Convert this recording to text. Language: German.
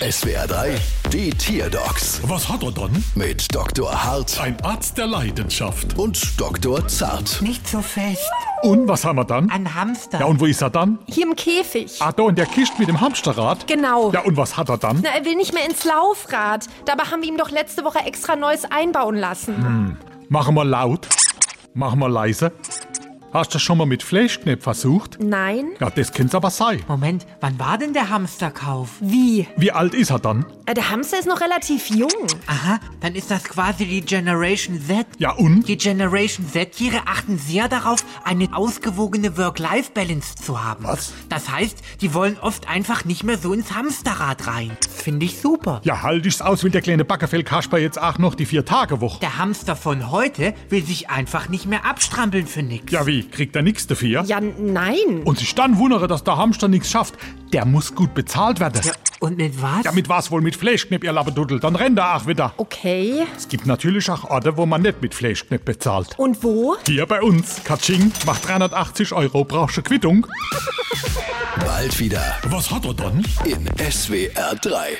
SWR 3, die Tierdocs Was hat er dann? mit Dr. Hart Ein Arzt der Leidenschaft. und Dr. Zart. Nicht so fest. Und was haben wir dann? Ein Hamster. Ja, und wo ist er dann? Hier im Käfig. Ah, da in der Kiste mit dem Hamsterrad? Genau. Ja, und was hat er dann? Na, er will nicht mehr ins Laufrad. Dabei haben wir ihm doch letzte Woche extra neues einbauen lassen. Machen wir laut. Machen wir leise. Hast du das schon mal mit Fleischknepp versucht? Nein? Ja, das könnte aber sein. Moment, wann war denn der Hamsterkauf? Wie? Wie alt ist er dann? Äh, Der Hamster ist noch relativ jung. Aha, dann ist das quasi die Generation Z. Ja, und? Die Generation Z-Tiere achten sehr darauf, eine ausgewogene Work-Life-Balance zu haben. Was? Das heißt, die wollen oft einfach nicht mehr so ins Hamsterrad rein. Das finde ich super. Ja, halt ich's aus, will der kleine Backerfell Kasper jetzt auch noch die Vier-Tage-Woche. Der Hamster von heute will sich einfach nicht mehr abstrampeln für nix. Ja, wie? Kriegt er nichts dafür? Ja, nein. Und sich dann wundere, dass der Hamster nichts schafft. Der muss gut bezahlt werden. Ja, und mit was? Ja, mit was wohl? Mit Fleischknepp, ihr Laberduddel. Dann rennt er auch wieder. Okay. Es gibt natürlich auch Orte, wo man nicht mit Fleischknepp bezahlt. Und wo? Hier bei uns. Katsching, macht 380 Euro. Brauchst du Quittung? Bald wieder Was hat er dann? in SWR 3.